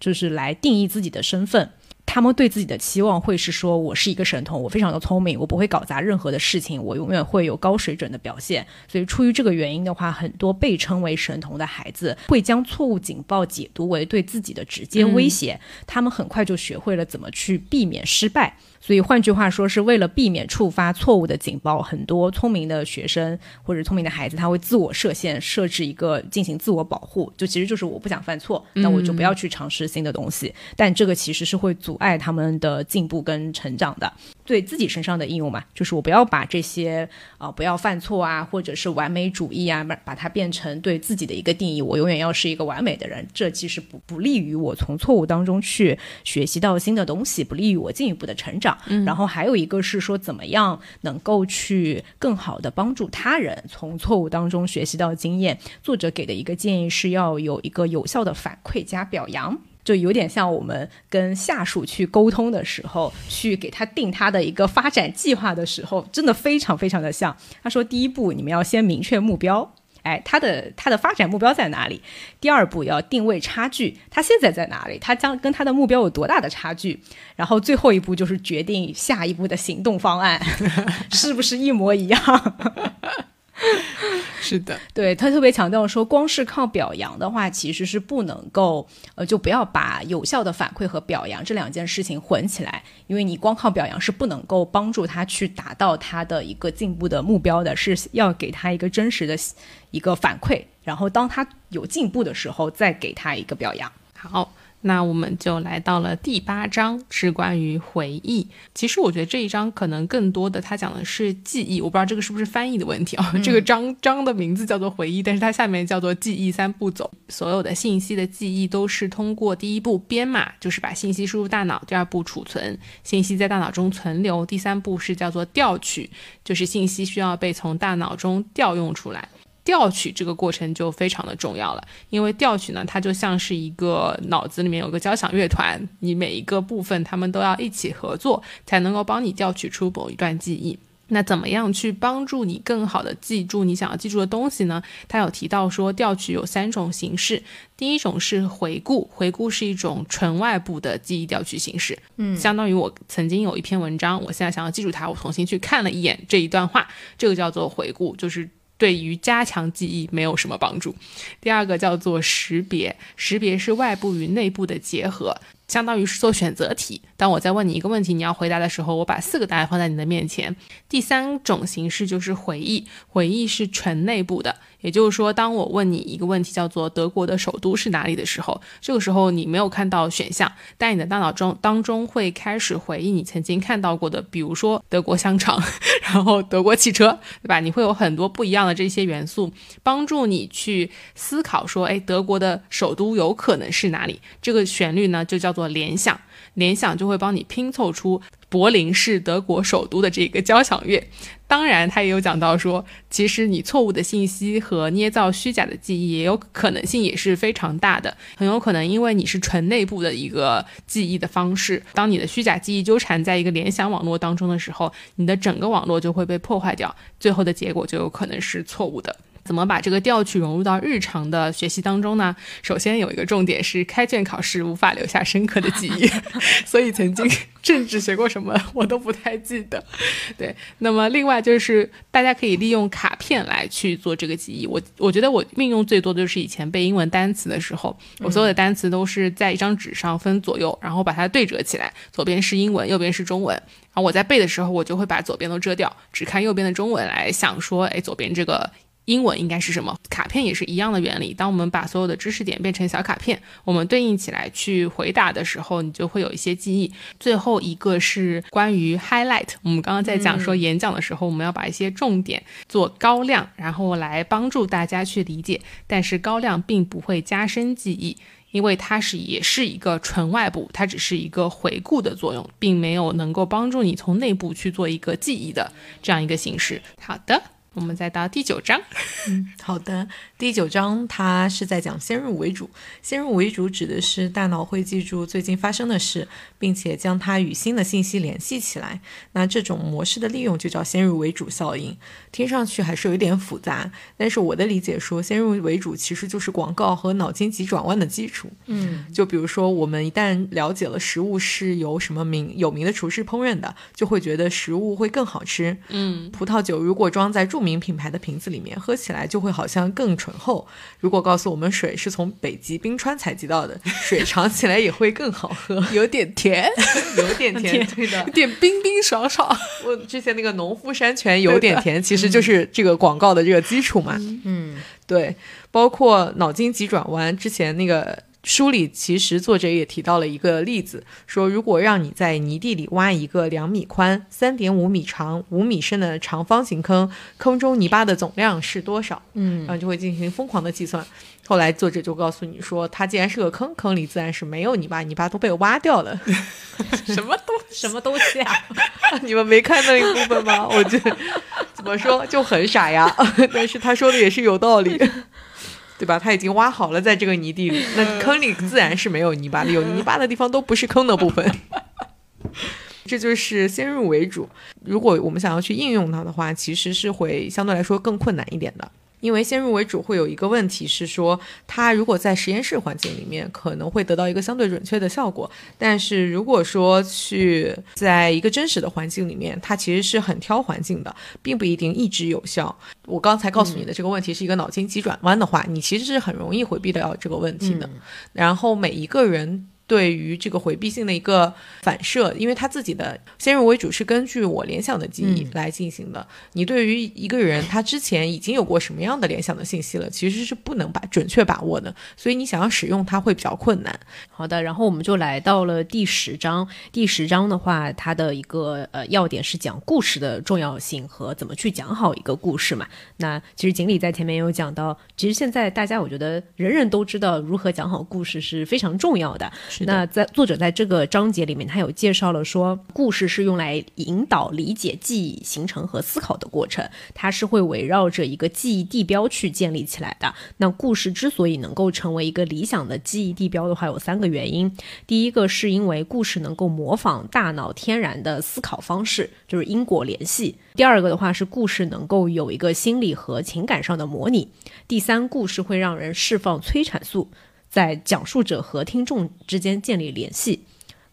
就是来定义自己的身份。他们对自己的期望会是说，我是一个神童，我非常的聪明，我不会搞砸任何的事情，我永远会有高水准的表现。所以出于这个原因的话，很多被称为神童的孩子会将错误警报解读为对自己的直接威胁，他们很快就学会了怎么去避免失败。所以换句话说，是为了避免触发错误的警报，很多聪明的学生或者聪明的孩子，他会自我设限，设置一个进行自我保护，就其实就是我不想犯错，那我就不要去尝试新的东西。但这个其实是会阻碍他们的进步跟成长的。对自己身上的应用嘛，就是我不要把这些啊不要犯错啊，或者是完美主义啊，把把它变成对自己的一个定义。我永远要是一个完美的人，这其实不不利于我从错误当中去学习到新的东西，不利于我进一步的成长。然后还有一个是说，怎么样能够去更好的帮助他人从错误当中学习到经验。作者给的一个建议是要有一个有效的反馈加表扬。就有点像我们跟下属去沟通的时候，去给他定他的一个发展计划的时候，真的非常非常的像。他说，第一步你们要先明确目标，哎，他的他的发展目标在哪里？第二步要定位差距，他现在在哪里？他将跟他的目标有多大的差距？然后最后一步就是决定下一步的行动方案，是不是一模一样？是的，对他特别强调说，光是靠表扬的话，其实是不能够，呃，就不要把有效的反馈和表扬这两件事情混起来，因为你光靠表扬是不能够帮助他去达到他的一个进步的目标的，是要给他一个真实的一个反馈，然后当他有进步的时候，再给他一个表扬。好。那我们就来到了第八章，是关于回忆。其实我觉得这一章可能更多的，它讲的是记忆。我不知道这个是不是翻译的问题啊？这个章章的名字叫做回忆，但是它下面叫做记忆三步走。所有的信息的记忆都是通过第一步编码，就是把信息输入大脑；第二步储存信息在大脑中存留；第三步是叫做调取，就是信息需要被从大脑中调用出来。调取这个过程就非常的重要了，因为调取呢，它就像是一个脑子里面有个交响乐团，你每一个部分他们都要一起合作，才能够帮你调取出某一段记忆。那怎么样去帮助你更好的记住你想要记住的东西呢？他有提到说，调取有三种形式，第一种是回顾，回顾是一种纯外部的记忆调取形式，嗯，相当于我曾经有一篇文章，我现在想要记住它，我重新去看了一眼这一段话，这个叫做回顾，就是。对于加强记忆没有什么帮助。第二个叫做识别，识别是外部与内部的结合，相当于是做选择题。当我在问你一个问题，你要回答的时候，我把四个答案放在你的面前。第三种形式就是回忆，回忆是纯内部的，也就是说，当我问你一个问题，叫做德国的首都是哪里的时候，这个时候你没有看到选项，但你的大脑中当中会开始回忆你曾经看到过的，比如说德国香肠，然后德国汽车，对吧？你会有很多不一样的这些元素，帮助你去思考说，哎，德国的首都有可能是哪里？这个旋律呢，就叫做联想，联想就会帮你拼凑出。柏林是德国首都的这个交响乐，当然他也有讲到说，其实你错误的信息和捏造虚假的记忆也有可能性也是非常大的，很有可能因为你是纯内部的一个记忆的方式，当你的虚假记忆纠缠在一个联想网络当中的时候，你的整个网络就会被破坏掉，最后的结果就有可能是错误的。怎么把这个调取融入到日常的学习当中呢？首先有一个重点是开卷考试无法留下深刻的记忆，所以曾经政治学过什么我都不太记得。对，那么另外就是大家可以利用卡片来去做这个记忆。我我觉得我运用最多的就是以前背英文单词的时候，我所有的单词都是在一张纸上分左右，然后把它对折起来，左边是英文，右边是中文。然后我在背的时候，我就会把左边都遮掉，只看右边的中文来想说，哎，左边这个。英文应该是什么？卡片也是一样的原理。当我们把所有的知识点变成小卡片，我们对应起来去回答的时候，你就会有一些记忆。最后一个是关于 highlight。我们刚刚在讲说演讲的时候，我们要把一些重点做高亮，然后来帮助大家去理解。但是高亮并不会加深记忆，因为它是也是一个纯外部，它只是一个回顾的作用，并没有能够帮助你从内部去做一个记忆的这样一个形式。好的。我们再到第九章。嗯，好的。第九章它是在讲先入为主。先入为主指的是大脑会记住最近发生的事，并且将它与新的信息联系起来。那这种模式的利用就叫先入为主效应。听上去还是有一点复杂，但是我的理解说，先入为主其实就是广告和脑筋急转弯的基础。嗯，就比如说，我们一旦了解了食物是由什么名有名的厨师烹饪的，就会觉得食物会更好吃。嗯，葡萄酒如果装在著名品牌的瓶子里面，喝起来就会好像更醇厚。如果告诉我们水是从北极冰川采集到的，水尝起来也会更好喝，有点甜，有点甜，对的，有点冰冰爽爽。我之前那个农夫山泉有点甜，其实就是这个广告的这个基础嘛。嗯，对，包括脑筋急转弯之前那个。书里其实作者也提到了一个例子，说如果让你在泥地里挖一个两米宽、三点五米长、五米深的长方形坑，坑中泥巴的总量是多少？嗯，然后就会进行疯狂的计算。后来作者就告诉你说，它既然是个坑，坑里自然是没有泥巴，泥巴都被挖掉了。什么东什么东西啊？你们没看那一部分吗？我觉得怎么说就很傻呀，但是他说的也是有道理。对吧？他已经挖好了，在这个泥地里，那坑里自然是没有泥巴的，有泥巴的地方都不是坑的部分。这就是先入为主。如果我们想要去应用它的话，其实是会相对来说更困难一点的。因为先入为主会有一个问题是说，它如果在实验室环境里面可能会得到一个相对准确的效果，但是如果说去在一个真实的环境里面，它其实是很挑环境的，并不一定一直有效。我刚才告诉你的这个问题是一个脑筋急转弯的话，你其实是很容易回避掉这个问题的。然后每一个人。对于这个回避性的一个反射，因为他自己的先入为主是根据我联想的记忆来进行的。你对于一个人他之前已经有过什么样的联想的信息了，其实是不能把准确把握的，所以你想要使用它会比较困难。好的，然后我们就来到了第十章。第十章的话，它的一个呃要点是讲故事的重要性和怎么去讲好一个故事嘛。那其实锦鲤在前面也有讲到，其实现在大家我觉得人人都知道如何讲好故事是非常重要的。那在作者在这个章节里面，他有介绍了说，故事是用来引导理解、记忆、形成和思考的过程，它是会围绕着一个记忆地标去建立起来的。那故事之所以能够成为一个理想的记忆地标的话，有三个原因。第一个是因为故事能够模仿大脑天然的思考方式，就是因果联系。第二个的话是故事能够有一个心理和情感上的模拟。第三，故事会让人释放催产素。在讲述者和听众之间建立联系，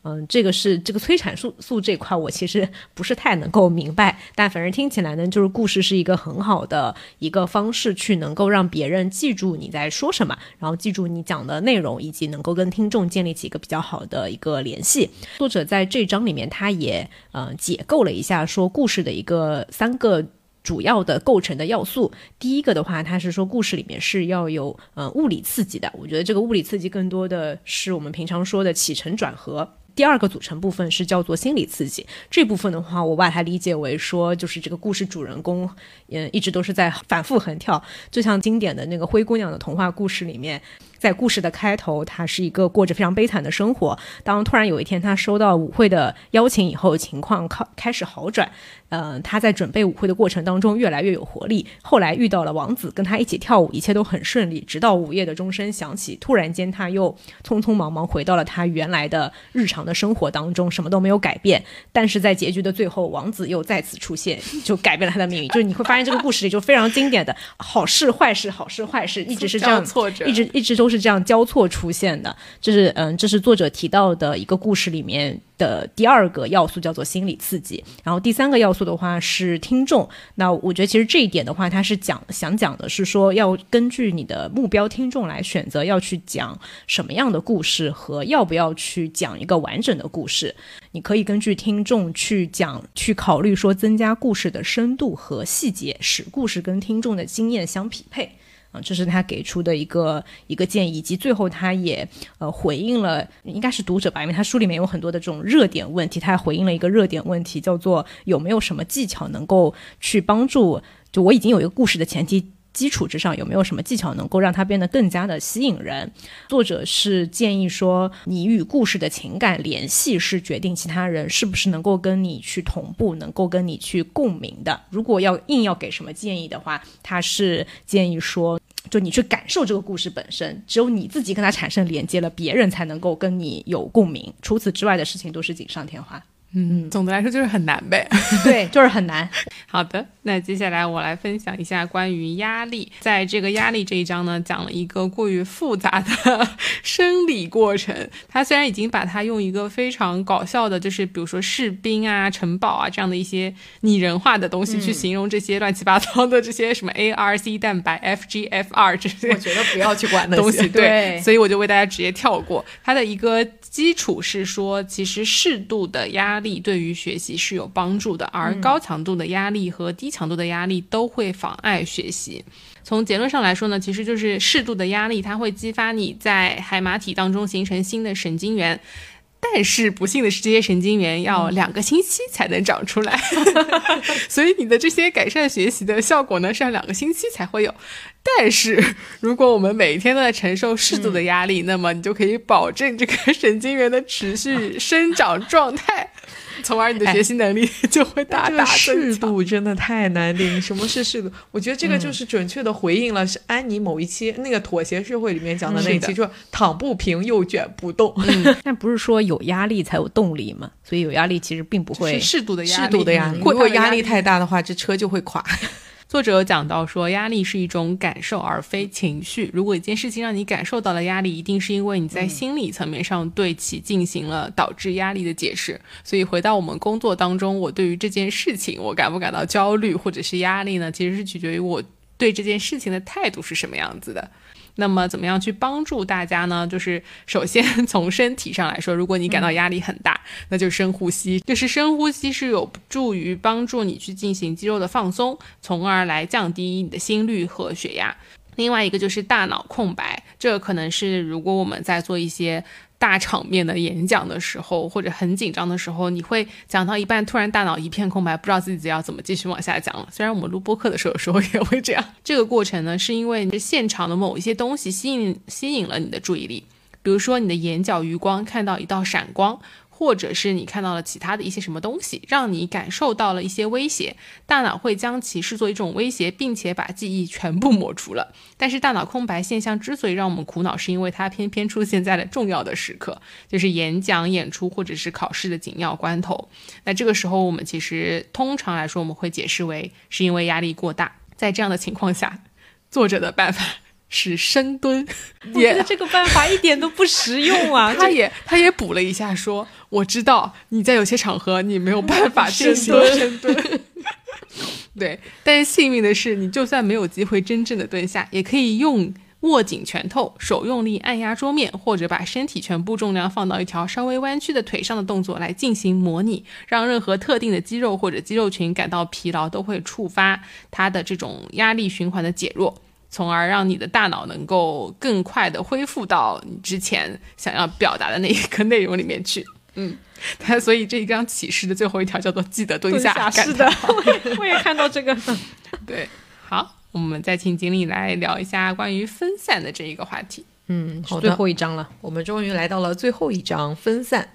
嗯，这个是这个催产素素这块，我其实不是太能够明白，但反正听起来呢，就是故事是一个很好的一个方式，去能够让别人记住你在说什么，然后记住你讲的内容，以及能够跟听众建立起一个比较好的一个联系。作者在这章里面，他也嗯解构了一下，说故事的一个三个。主要的构成的要素。第一个的话，它是说故事里面是要有呃物理刺激的。我觉得这个物理刺激更多的是我们平常说的起承转合。第二个组成部分是叫做心理刺激，这部分的话，我把它理解为说，就是这个故事主人公，嗯，一直都是在反复横跳，就像经典的那个灰姑娘的童话故事里面。在故事的开头，她是一个过着非常悲惨的生活。当突然有一天她收到舞会的邀请以后，情况开开始好转。呃，她在准备舞会的过程当中越来越有活力。后来遇到了王子，跟他一起跳舞，一切都很顺利。直到午夜的钟声响起，突然间她又匆匆忙忙回到了他原来的日常的生活当中，什么都没有改变。但是在结局的最后，王子又再次出现，就改变了他的命运。就是你会发现这个故事里就非常经典的好事坏事好事坏事，一直是这样，一直一直都是。是这样交错出现的，这是嗯，这是作者提到的一个故事里面的第二个要素，叫做心理刺激。然后第三个要素的话是听众。那我觉得其实这一点的话，他是讲想讲的是说，要根据你的目标听众来选择要去讲什么样的故事和要不要去讲一个完整的故事。你可以根据听众去讲，去考虑说增加故事的深度和细节，使故事跟听众的经验相匹配。啊，这是他给出的一个一个建议，以及最后他也呃回应了，应该是读者吧，因为他书里面有很多的这种热点问题，他还回应了一个热点问题，叫做有没有什么技巧能够去帮助，就我已经有一个故事的前提。基础之上有没有什么技巧能够让它变得更加的吸引人？作者是建议说，你与故事的情感联系是决定其他人是不是能够跟你去同步，能够跟你去共鸣的。如果要硬要给什么建议的话，他是建议说，就你去感受这个故事本身，只有你自己跟它产生连接了，别人才能够跟你有共鸣。除此之外的事情都是锦上添花。嗯，总的来说就是很难呗。对，就是很难。好的，那接下来我来分享一下关于压力。在这个压力这一章呢，讲了一个过于复杂的 生理过程。他虽然已经把它用一个非常搞笑的，就是比如说士兵啊、城堡啊这样的一些拟人化的东西去形容这些乱七八糟的这些什么 A、R、C 蛋白、F、G、F、R 这些，我觉得不要去管东西。对，所以我就为大家直接跳过。它的一个基础是说，其实适度的压力对于学习是有帮助的，而高强度的压力和低强度的压力都会妨碍学习。从结论上来说呢，其实就是适度的压力，它会激发你在海马体当中形成新的神经元。但是不幸的是，这些神经元要两个星期才能长出来，所以你的这些改善学习的效果呢，是要两个星期才会有。但是如果我们每天都在承受适度的压力，那么你就可以保证这个神经元的持续生长状态。从而你的学习能力 就会大大适度真的太难定。什么是适度？我觉得这个就是准确的回应了是安妮某一期那个妥协社会里面讲的那一期，就是躺不平又卷不动。但不是说有压力才有动力嘛？所以有压力其实并不会适度的适度的压力。如果压力太大的话，这车就会垮。作者有讲到说，压力是一种感受而非情绪。如果一件事情让你感受到了压力，一定是因为你在心理层面上对其进行了导致压力的解释。所以回到我们工作当中，我对于这件事情，我感不感到焦虑或者是压力呢？其实是取决于我对这件事情的态度是什么样子的。那么怎么样去帮助大家呢？就是首先 从身体上来说，如果你感到压力很大，那就深呼吸。就是深呼吸是有助于帮助你去进行肌肉的放松，从而来降低你的心率和血压。另外一个就是大脑空白，这可能是如果我们在做一些。大场面的演讲的时候，或者很紧张的时候，你会讲到一半，突然大脑一片空白，不知道自己要怎么继续往下讲了。虽然我们录播客的时候有时候也会这样，这个过程呢，是因为现场的某一些东西吸引吸引了你的注意力，比如说你的眼角余光看到一道闪光。或者是你看到了其他的一些什么东西，让你感受到了一些威胁，大脑会将其视作一种威胁，并且把记忆全部抹除了。但是大脑空白现象之所以让我们苦恼，是因为它偏偏出现在了重要的时刻，就是演讲、演出或者是考试的紧要关头。那这个时候，我们其实通常来说，我们会解释为是因为压力过大。在这样的情况下，作者的办法。是深蹲，我觉得这个办法一点都不实用啊！他也他也补了一下，说我知道你在有些场合你没有办法 进行深蹲，对，但是幸运的是，你就算没有机会真正的蹲下，也可以用握紧拳头，手用力按压桌面，或者把身体全部重量放到一条稍微弯曲的腿上的动作来进行模拟，让任何特定的肌肉或者肌肉群感到疲劳，都会触发它的这种压力循环的减弱，从而让你的大脑能够更快的恢复到你之前想要表达的那一个内容里面去。嗯，它所以这一张启示的最后一条叫做记得蹲下。是的，我 也我也看到这个。对，好。我们再请经理来聊一下关于分散的这一个话题。嗯，好，最后一章了，我们终于来到了最后一章分散，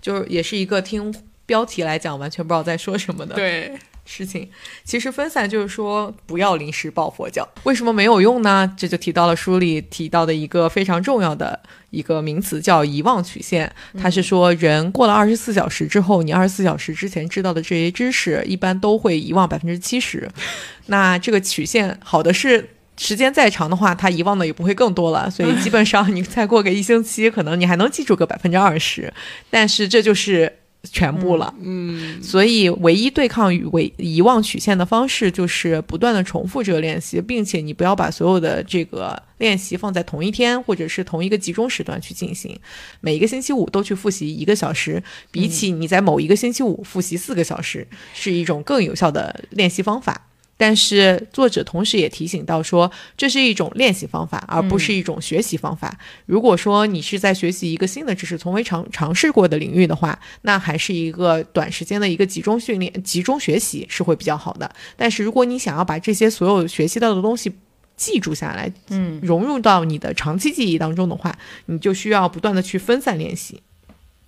就是也是一个听标题来讲完全不知道在说什么的。对。事情其实分散就是说不要临时抱佛脚，为什么没有用呢？这就提到了书里提到的一个非常重要的一个名词，叫遗忘曲线。它是说人过了二十四小时之后，你二十四小时之前知道的这些知识，一般都会遗忘百分之七十。那这个曲线好的是时间再长的话，它遗忘的也不会更多了。所以基本上你再过个一星期，可能你还能记住个百分之二十。但是这就是。全部了，嗯，所以唯一对抗与遗遗忘曲线的方式就是不断的重复这个练习，并且你不要把所有的这个练习放在同一天或者是同一个集中时段去进行，每一个星期五都去复习一个小时，比起你在某一个星期五复习四个小时，是一种更有效的练习方法。但是作者同时也提醒到说，这是一种练习方法，而不是一种学习方法。如果说你是在学习一个新的知识、从未尝尝试过的领域的话，那还是一个短时间的一个集中训练、集中学习是会比较好的。但是如果你想要把这些所有学习到的东西记住下来，嗯，融入到你的长期记忆当中的话，你就需要不断的去分散练习。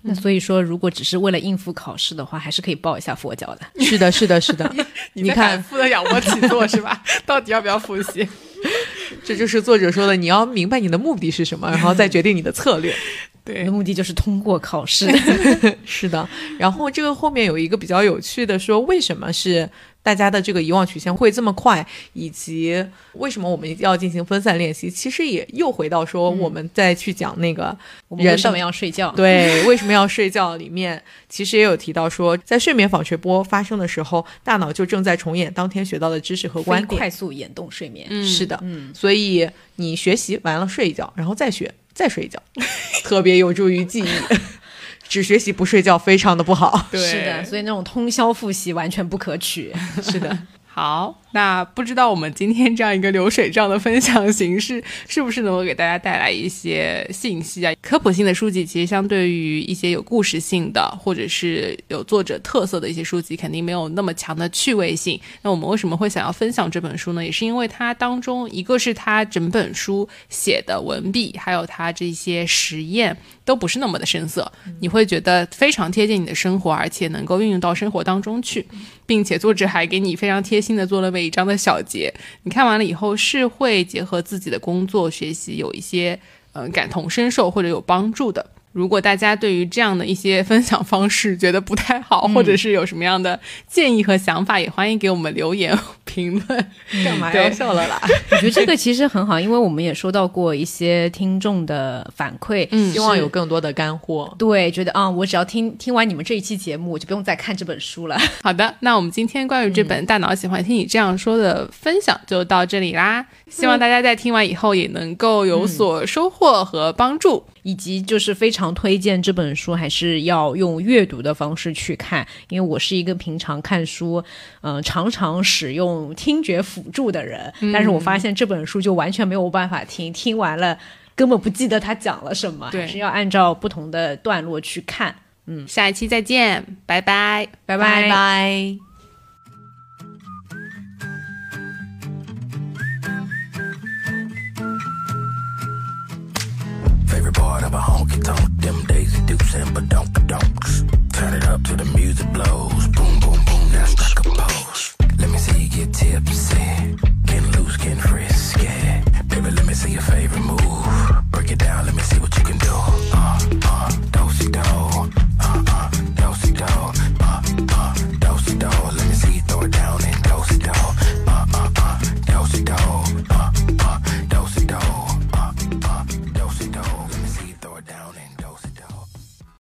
那所以说，如果只是为了应付考试的话，还是可以报一下佛教的。是的，是的，是的。你看，负的仰卧起坐是吧？到底要不要复习？这就是作者说的，你要明白你的目的是什么，然后再决定你的策略。对，目的就是通过考试。是的。然后这个后面有一个比较有趣的说，为什么是？大家的这个遗忘曲线会这么快，以及为什么我们要进行分散练习？其实也又回到说，我们再去讲那个人为什么要睡觉？对，为什么要睡觉？里面其实也有提到说，在睡眠纺锤波发生的时候，大脑就正在重演当天学到的知识和观点，快速眼动睡眠。是的，嗯，所以你学习完了睡一觉，然后再学，再睡一觉，特别有助于记忆。只学习不睡觉，非常的不好。对是的，所以那种通宵复习完全不可取。是的。好，那不知道我们今天这样一个流水账的分享形式，是不是能够给大家带来一些信息啊？科普性的书籍其实相对于一些有故事性的或者是有作者特色的一些书籍，肯定没有那么强的趣味性。那我们为什么会想要分享这本书呢？也是因为它当中，一个是它整本书写的文笔，还有它这些实验都不是那么的深涩，你会觉得非常贴近你的生活，而且能够运用到生活当中去。并且作者还给你非常贴心的做了每一章的小结，你看完了以后是会结合自己的工作学习有一些嗯感同身受或者有帮助的。如果大家对于这样的一些分享方式觉得不太好，或者是有什么样的建议和想法，也欢迎给我们留言评论。干嘛要笑了啦？我觉得这个其实很好，因为我们也收到过一些听众的反馈，嗯，希望有更多的干货。对，觉得啊，我只要听听完你们这一期节目，我就不用再看这本书了。好的，那我们今天关于这本《大脑喜欢听你这样说》的分享就到这里啦。希望大家在听完以后也能够有所收获和帮助。以及就是非常推荐这本书，还是要用阅读的方式去看，因为我是一个平常看书，嗯，常常使用听觉辅助的人，但是我发现这本书就完全没有办法听，听完了根本不记得他讲了什么，还是要按照不同的段落去看。嗯，下一期再见，拜拜，拜拜拜。part of a honky tonk. Them daisy dukes and badonk donks. Turn it up till the music blows. Boom, boom, boom, now strike a pose. Let me see you get tipsy. Getting loose, getting frisky. Baby, let me see your favorite move. Break it down, let me see what you can do. Uh, uh,